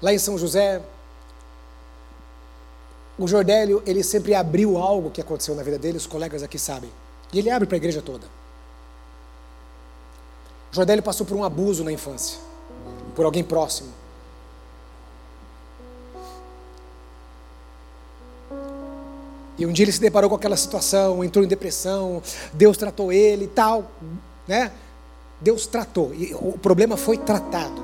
Lá em São José, o Jordélio, ele sempre abriu algo que aconteceu na vida dele, os colegas aqui sabem. E ele abre para a igreja toda. O Jordélio passou por um abuso na infância por alguém próximo. E um dia ele se deparou com aquela situação, entrou em depressão, Deus tratou ele e tal, né? Deus tratou, e o problema foi tratado.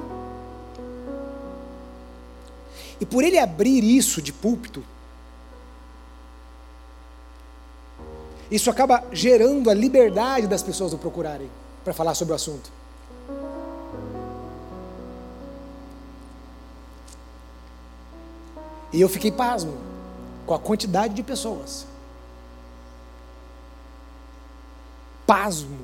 E por ele abrir isso de púlpito, isso acaba gerando a liberdade das pessoas o procurarem para falar sobre o assunto. E eu fiquei pasmo com a quantidade de pessoas. Pasmo.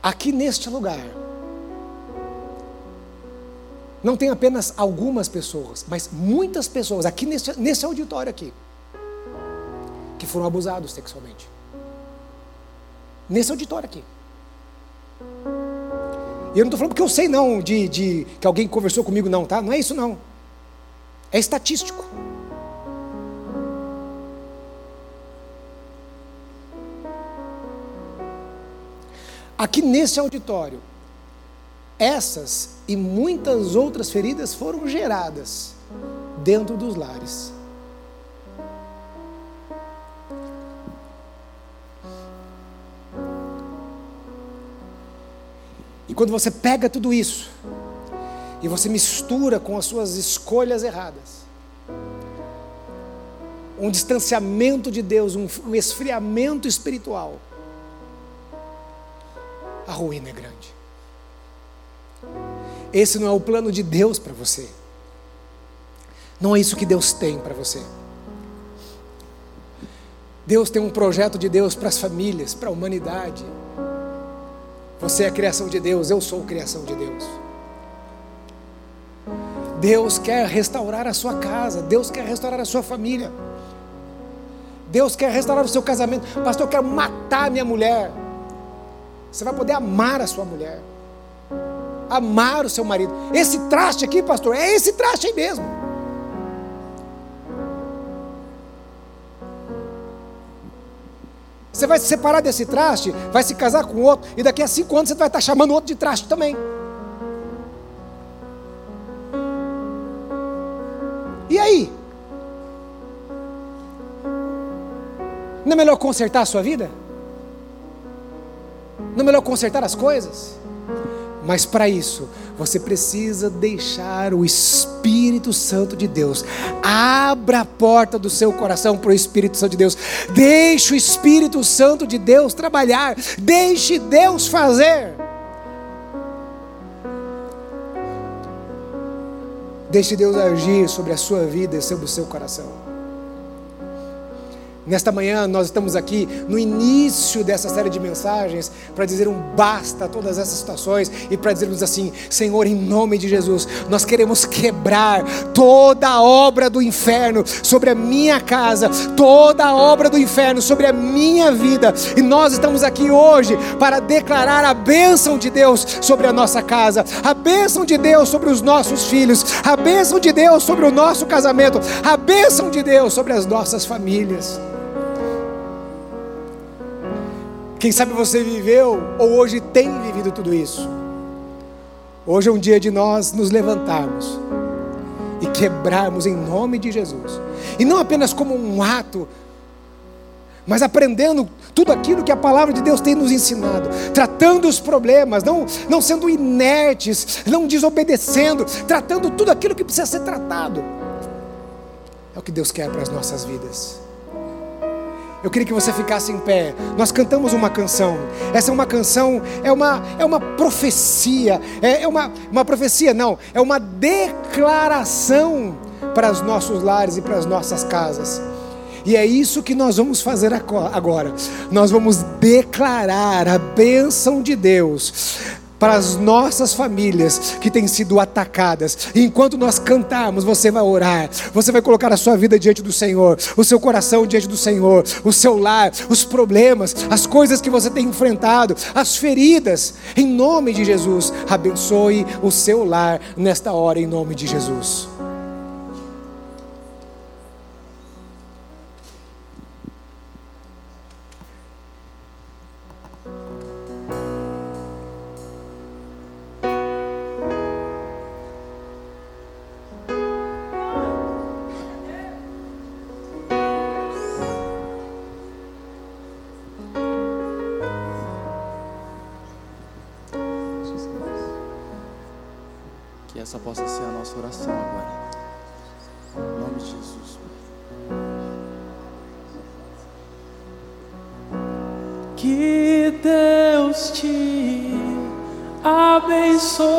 Aqui neste lugar, não tem apenas algumas pessoas, mas muitas pessoas, aqui nesse, nesse auditório aqui, que foram abusados sexualmente. Nesse auditório aqui. E eu não estou falando porque eu sei não de, de que alguém conversou comigo, não, tá? Não é isso não. É estatístico. Aqui nesse auditório, essas e muitas outras feridas foram geradas dentro dos lares. E quando você pega tudo isso e você mistura com as suas escolhas erradas, um distanciamento de Deus, um, um esfriamento espiritual, a ruína é grande. Esse não é o plano de Deus para você. Não é isso que Deus tem para você. Deus tem um projeto de Deus para as famílias, para a humanidade. Você é a criação de Deus, eu sou a criação de Deus. Deus quer restaurar a sua casa, Deus quer restaurar a sua família. Deus quer restaurar o seu casamento. Pastor, eu quero matar minha mulher. Você vai poder amar a sua mulher. Amar o seu marido. Esse traste aqui, pastor, é esse traste aí mesmo. Você vai se separar desse traste, vai se casar com outro, e daqui a cinco anos você vai estar chamando outro de traste também. E aí? Não é melhor consertar a sua vida? Não é melhor consertar as coisas? Mas para isso, você precisa deixar o Espírito Santo de Deus. Abra a porta do seu coração para o Espírito Santo de Deus. Deixe o Espírito Santo de Deus trabalhar. Deixe Deus fazer. Deixe Deus agir sobre a sua vida e sobre o seu coração. Nesta manhã nós estamos aqui no início dessa série de mensagens para dizer um basta a todas essas situações e para dizermos assim: Senhor, em nome de Jesus, nós queremos quebrar toda a obra do inferno sobre a minha casa, toda a obra do inferno sobre a minha vida. E nós estamos aqui hoje para declarar a bênção de Deus sobre a nossa casa, a bênção de Deus sobre os nossos filhos, a bênção de Deus sobre o nosso casamento, a bênção de Deus sobre as nossas famílias. Quem sabe você viveu ou hoje tem vivido tudo isso. Hoje é um dia de nós nos levantarmos e quebrarmos em nome de Jesus. E não apenas como um ato, mas aprendendo tudo aquilo que a palavra de Deus tem nos ensinado, tratando os problemas, não, não sendo inertes, não desobedecendo, tratando tudo aquilo que precisa ser tratado. É o que Deus quer para as nossas vidas. Eu queria que você ficasse em pé. Nós cantamos uma canção. Essa é uma canção, é uma, é uma profecia. É, é uma, uma profecia, não. É uma declaração para os nossos lares e para as nossas casas. E é isso que nós vamos fazer agora. Nós vamos declarar a bênção de Deus para as nossas famílias que têm sido atacadas. E enquanto nós cantarmos, você vai orar, você vai colocar a sua vida diante do Senhor, o seu coração diante do Senhor, o seu lar, os problemas, as coisas que você tem enfrentado, as feridas. Em nome de Jesus, abençoe o seu lar nesta hora, em nome de Jesus. Ser a nossa oração agora. Em nome de Jesus. Que Deus te abençoe,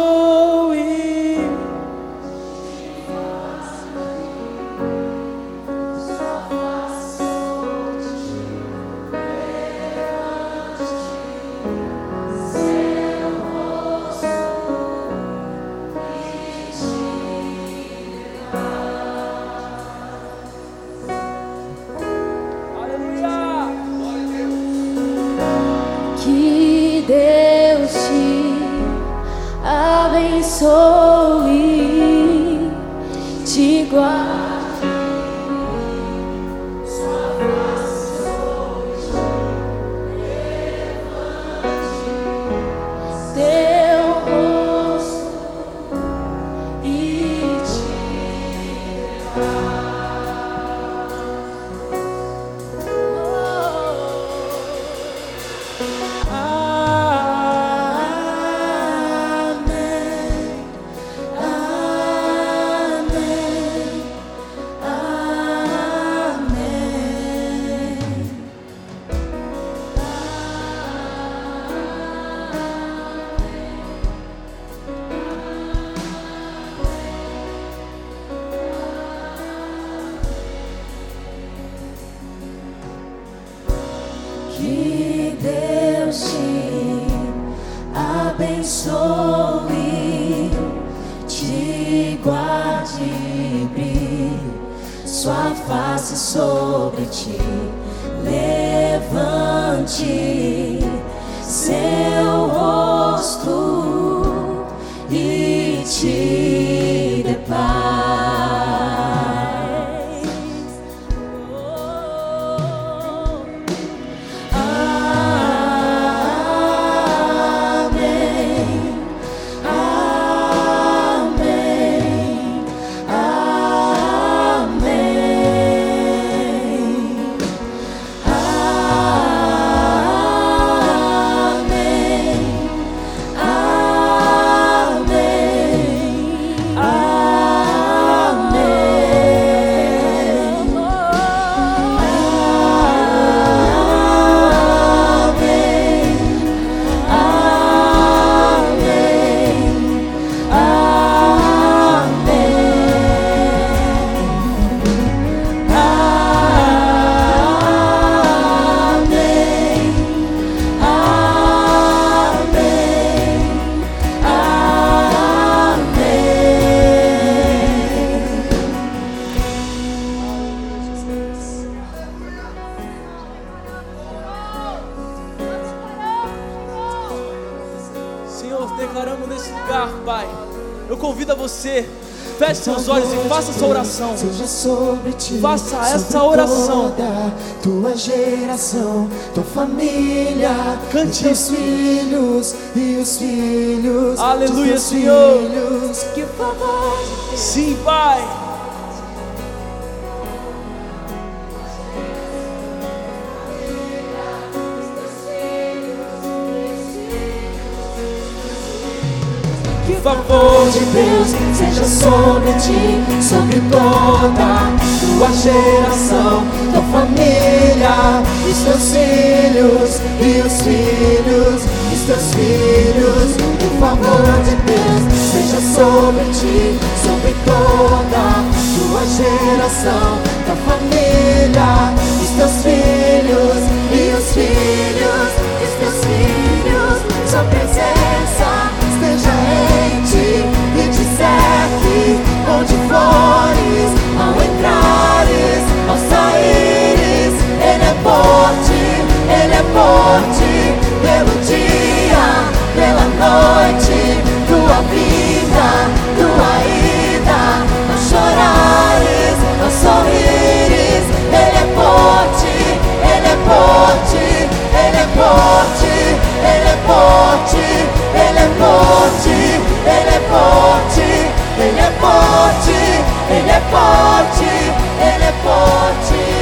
oração. Seja sobre ti, Faça essa sobre oração. toda tua geração, tua família, Cante teus filhos e os filhos, Aleluia, Senhor. filhos. Que Sim, Pai. Sobre ti, sobre toda tua geração, tua família, os teus filhos e os filhos, os teus filhos. O favor de Deus seja sobre ti, sobre toda tua geração, forte pelo dia, pela noite, tua vida, tua ida, ao chorares, ao sorrires. Ele é forte, ele é forte, ele é forte, ele é forte, ele é forte, ele é forte, ele é forte, ele é forte, ele é forte.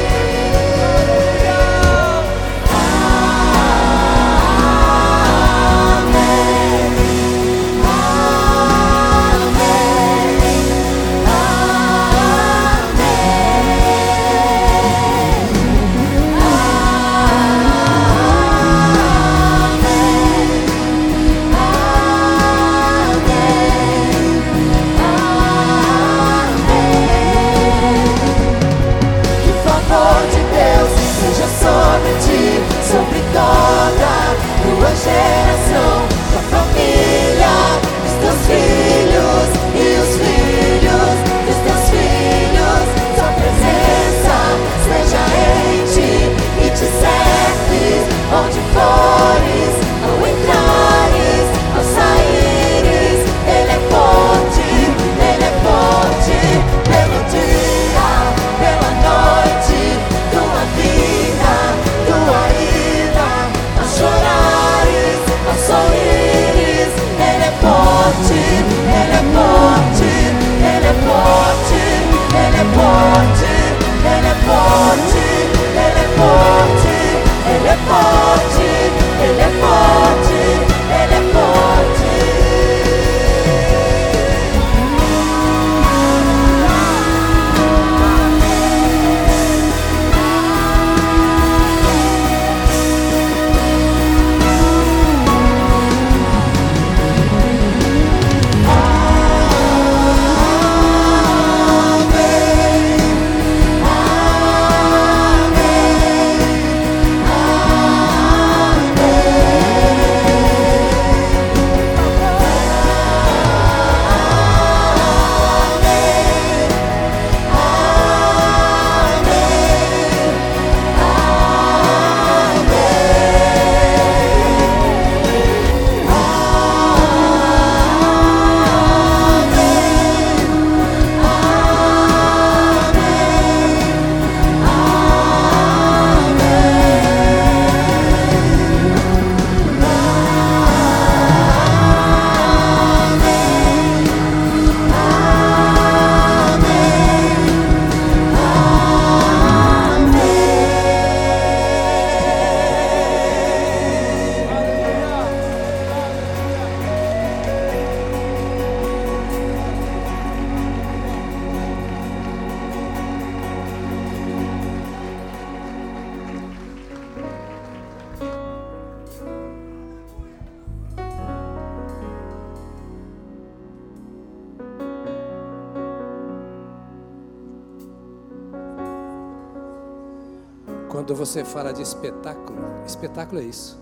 De espetáculo, espetáculo é isso.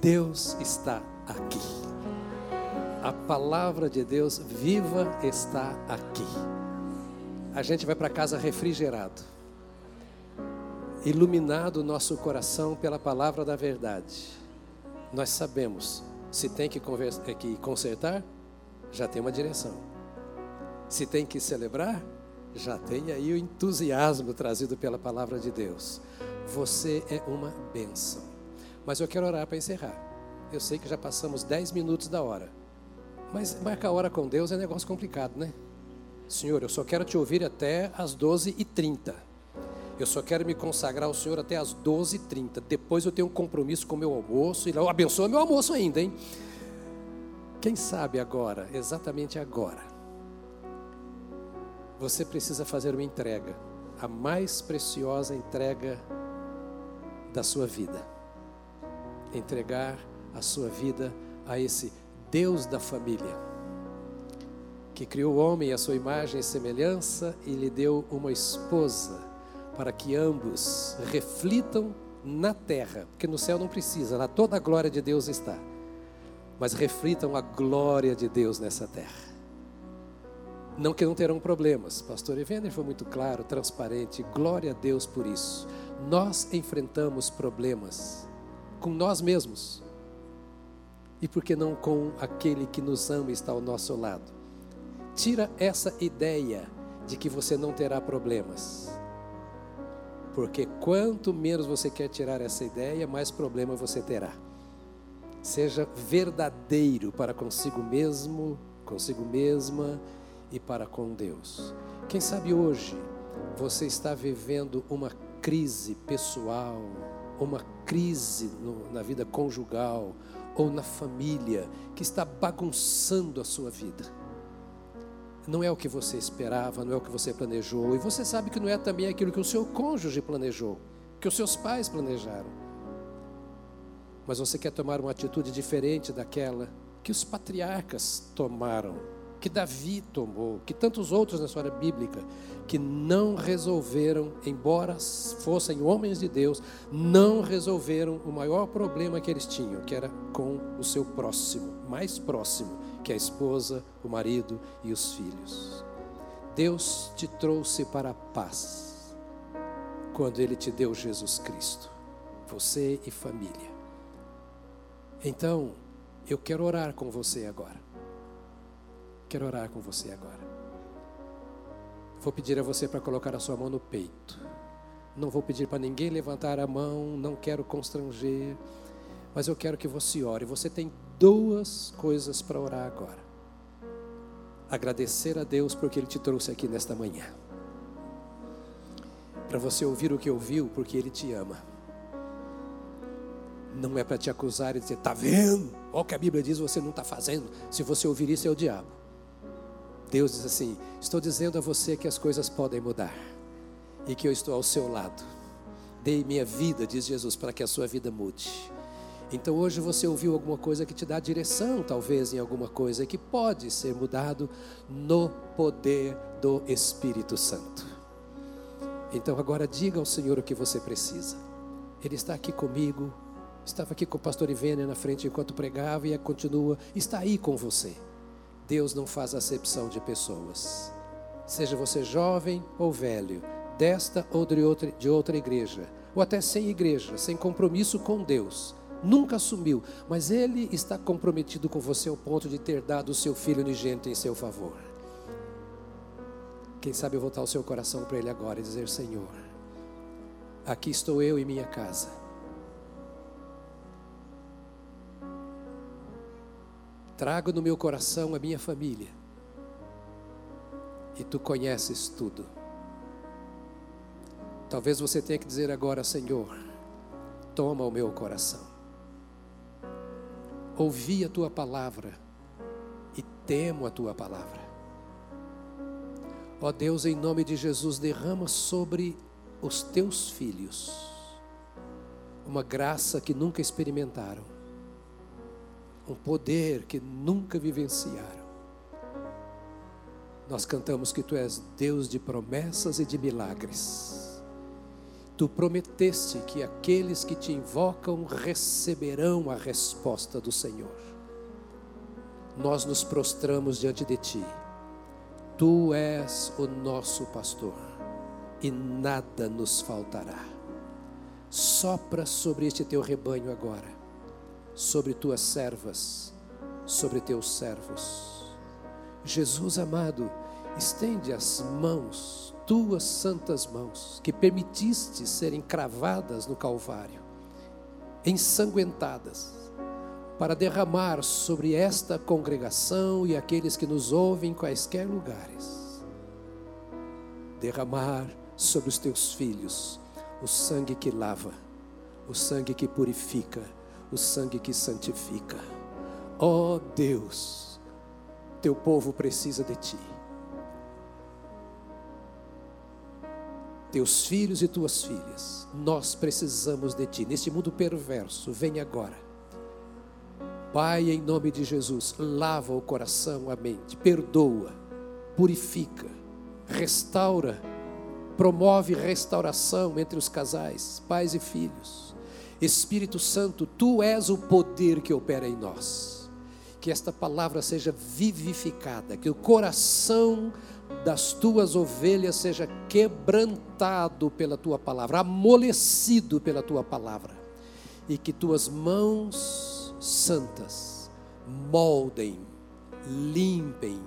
Deus está aqui. A palavra de Deus viva está aqui. A gente vai para casa refrigerado, iluminado o nosso coração pela palavra da verdade. Nós sabemos se tem que, conversa, que consertar, já tem uma direção. Se tem que celebrar, já tem aí o entusiasmo trazido pela palavra de Deus. Você é uma bênção. Mas eu quero orar para encerrar. Eu sei que já passamos 10 minutos da hora. Mas marcar a hora com Deus é negócio complicado, né? Senhor, eu só quero te ouvir até as 12h30. Eu só quero me consagrar ao Senhor até as 12h30. Depois eu tenho um compromisso com o meu almoço. E abençoa meu almoço ainda, hein? Quem sabe agora, exatamente agora, você precisa fazer uma entrega, a mais preciosa entrega da sua vida. Entregar a sua vida a esse Deus da família, que criou o homem à sua imagem e semelhança e lhe deu uma esposa, para que ambos reflitam na terra, porque no céu não precisa, lá toda a glória de Deus está, mas reflitam a glória de Deus nessa terra. Não que não terão problemas. Pastor Evander foi muito claro, transparente. Glória a Deus por isso. Nós enfrentamos problemas com nós mesmos. E por que não com aquele que nos ama e está ao nosso lado? Tira essa ideia de que você não terá problemas. Porque quanto menos você quer tirar essa ideia, mais problema você terá. Seja verdadeiro para consigo mesmo, consigo mesma e para com Deus. Quem sabe hoje você está vivendo uma crise pessoal, uma crise no, na vida conjugal ou na família que está bagunçando a sua vida. Não é o que você esperava, não é o que você planejou, e você sabe que não é também aquilo que o seu cônjuge planejou, que os seus pais planejaram. Mas você quer tomar uma atitude diferente daquela que os patriarcas tomaram que Davi tomou, que tantos outros na história bíblica, que não resolveram, embora fossem homens de Deus, não resolveram o maior problema que eles tinham, que era com o seu próximo, mais próximo, que é a esposa, o marido e os filhos. Deus te trouxe para a paz, quando Ele te deu Jesus Cristo, você e família. Então, eu quero orar com você agora. Quero orar com você agora. Vou pedir a você para colocar a sua mão no peito. Não vou pedir para ninguém levantar a mão, não quero constranger, mas eu quero que você ore. Você tem duas coisas para orar agora. Agradecer a Deus porque Ele te trouxe aqui nesta manhã. Para você ouvir o que ouviu, porque Ele te ama. Não é para te acusar e dizer, está vendo? Olha o que a Bíblia diz, você não está fazendo. Se você ouvir isso, é o diabo. Deus diz assim: Estou dizendo a você que as coisas podem mudar e que eu estou ao seu lado. Dei minha vida, diz Jesus, para que a sua vida mude. Então hoje você ouviu alguma coisa que te dá direção, talvez em alguma coisa que pode ser mudado no poder do Espírito Santo. Então agora diga ao Senhor o que você precisa. Ele está aqui comigo, estava aqui com o pastor Ivênia na frente enquanto pregava e continua, está aí com você. Deus não faz acepção de pessoas. Seja você jovem ou velho, desta ou de outra, de outra igreja, ou até sem igreja, sem compromisso com Deus, nunca assumiu, mas Ele está comprometido com você ao ponto de ter dado o seu filho unigênito em seu favor. Quem sabe voltar o seu coração para Ele agora e dizer: Senhor, aqui estou eu e minha casa Trago no meu coração a minha família. E tu conheces tudo. Talvez você tenha que dizer agora, Senhor, toma o meu coração. Ouvi a tua palavra e temo a tua palavra. Ó Deus, em nome de Jesus, derrama sobre os teus filhos uma graça que nunca experimentaram um poder que nunca vivenciaram. Nós cantamos que Tu és Deus de promessas e de milagres. Tu prometeste que aqueles que te invocam receberão a resposta do Senhor. Nós nos prostramos diante de Ti. Tu és o nosso pastor e nada nos faltará. Sopra sobre este teu rebanho agora, sobre tuas servas, sobre teus servos. Jesus amado, estende as mãos, tuas santas mãos, que permitiste serem cravadas no Calvário, ensanguentadas, para derramar sobre esta congregação e aqueles que nos ouvem em quaisquer lugares. Derramar sobre os teus filhos o sangue que lava, o sangue que purifica, o sangue que santifica. Ó oh Deus, teu povo precisa de ti. Teus filhos e tuas filhas, nós precisamos de ti. Neste mundo perverso, vem agora. Pai, em nome de Jesus, lava o coração, a mente, perdoa, purifica, restaura promove restauração entre os casais, pais e filhos. Espírito Santo, tu és o poder que opera em nós. Que esta palavra seja vivificada, que o coração das tuas ovelhas seja quebrantado pela tua palavra, amolecido pela tua palavra, e que tuas mãos santas moldem, limpem,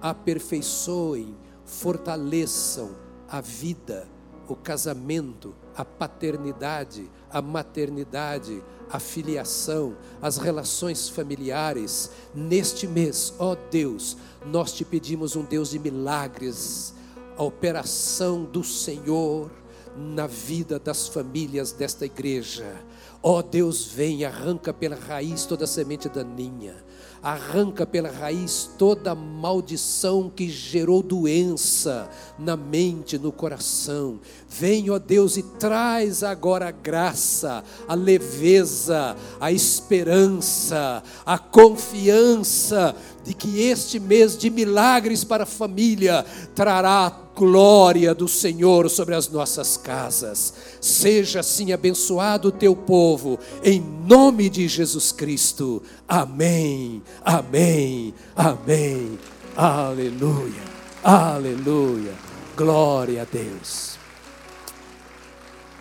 aperfeiçoem, fortaleçam, a vida, o casamento, a paternidade, a maternidade, a filiação, as relações familiares. Neste mês, ó Deus, nós te pedimos um Deus de milagres, a operação do Senhor na vida das famílias desta igreja. Ó Deus, vem, arranca pela raiz toda semente daninha arranca pela raiz toda maldição que gerou doença na mente, no coração. Vem, ó Deus, e traz agora a graça, a leveza, a esperança, a confiança de que este mês de milagres para a família trará glória do Senhor sobre as nossas casas. Seja assim abençoado o teu povo, em nome de Jesus Cristo. Amém, amém, amém. Aleluia, aleluia. Glória a Deus.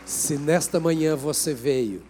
Se nesta manhã você veio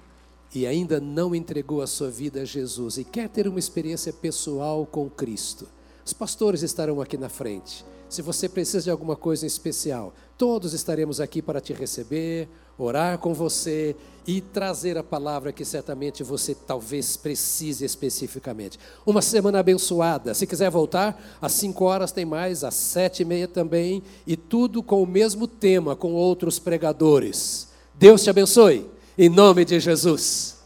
e ainda não entregou a sua vida a Jesus e quer ter uma experiência pessoal com Cristo, os pastores estarão aqui na frente. Se você precisa de alguma coisa em especial, todos estaremos aqui para te receber, orar com você e trazer a palavra que certamente você talvez precise especificamente. Uma semana abençoada. Se quiser voltar, às 5 horas tem mais, às sete e meia também, e tudo com o mesmo tema, com outros pregadores. Deus te abençoe. Em nome de Jesus.